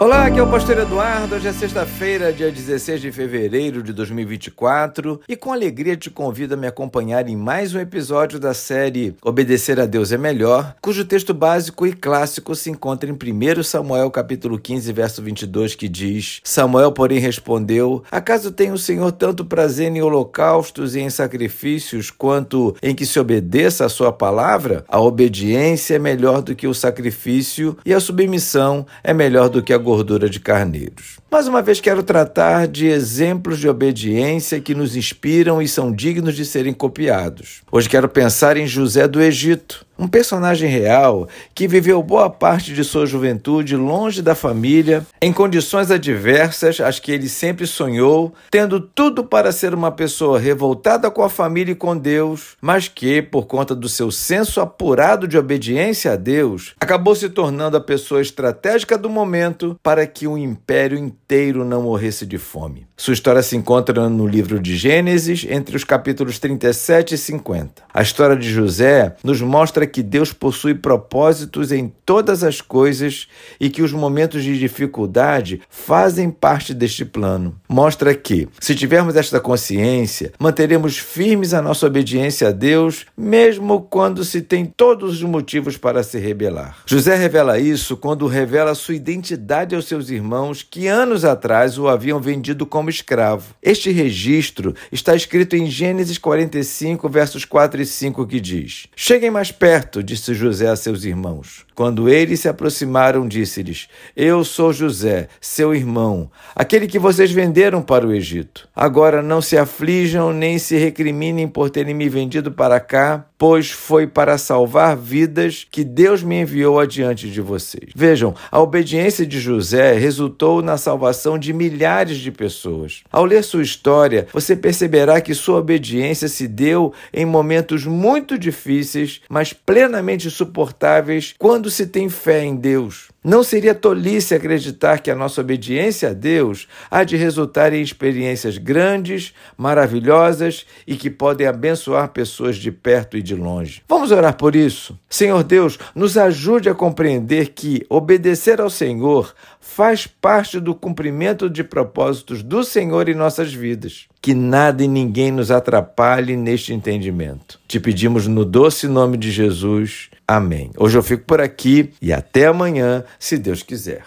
Olá, aqui é o Pastor Eduardo. Hoje é sexta-feira, dia 16 de fevereiro de 2024, e com alegria te convido a me acompanhar em mais um episódio da série Obedecer a Deus é Melhor, cujo texto básico e clássico se encontra em 1 Samuel capítulo 15, verso 22, que diz: Samuel, porém, respondeu: Acaso tem o Senhor tanto prazer em holocaustos e em sacrifícios quanto em que se obedeça a sua palavra? A obediência é melhor do que o sacrifício e a submissão é melhor do que a gordura de carneiros. Mais uma vez quero tratar de exemplos de obediência que nos inspiram e são dignos de serem copiados. Hoje quero pensar em José do Egito, um personagem real que viveu boa parte de sua juventude longe da família, em condições adversas, as que ele sempre sonhou, tendo tudo para ser uma pessoa revoltada com a família e com Deus, mas que, por conta do seu senso apurado de obediência a Deus, acabou se tornando a pessoa estratégica do momento para que o império inteiro não morresse de fome. Sua história se encontra no livro de Gênesis, entre os capítulos 37 e 50. A história de José nos mostra que Deus possui propósitos em todas as coisas e que os momentos de dificuldade fazem parte deste plano. Mostra que, se tivermos esta consciência, manteremos firmes a nossa obediência a Deus, mesmo quando se tem todos os motivos para se rebelar. José revela isso quando revela sua identidade aos seus irmãos que anos atrás o haviam vendido como escravo. Este registro está escrito em Gênesis 45, versos 4 e 5, que diz: Cheguem mais perto, disse José a seus irmãos. Quando eles se aproximaram, disse-lhes: Eu sou José, seu irmão, aquele que vocês venderam para o Egito. Agora não se aflijam nem se recriminem por terem me vendido para cá, pois foi para salvar vidas que Deus me enviou adiante de vocês. Vejam, a obediência de José resultou na salvação de milhares de pessoas. Ao ler sua história, você perceberá que sua obediência se deu em momentos muito difíceis, mas plenamente suportáveis quando se tem fé em Deus. Não seria tolice acreditar que a nossa obediência a Deus há de resultar em experiências grandes, maravilhosas e que podem abençoar pessoas de perto e de longe. Vamos orar por isso? Senhor Deus, nos ajude a compreender que obedecer ao Senhor faz parte do cumprimento de propósitos do Senhor em nossas vidas. Que nada e ninguém nos atrapalhe neste entendimento. Te pedimos no doce nome de Jesus. Amém. Hoje eu fico por aqui e até amanhã, se Deus quiser.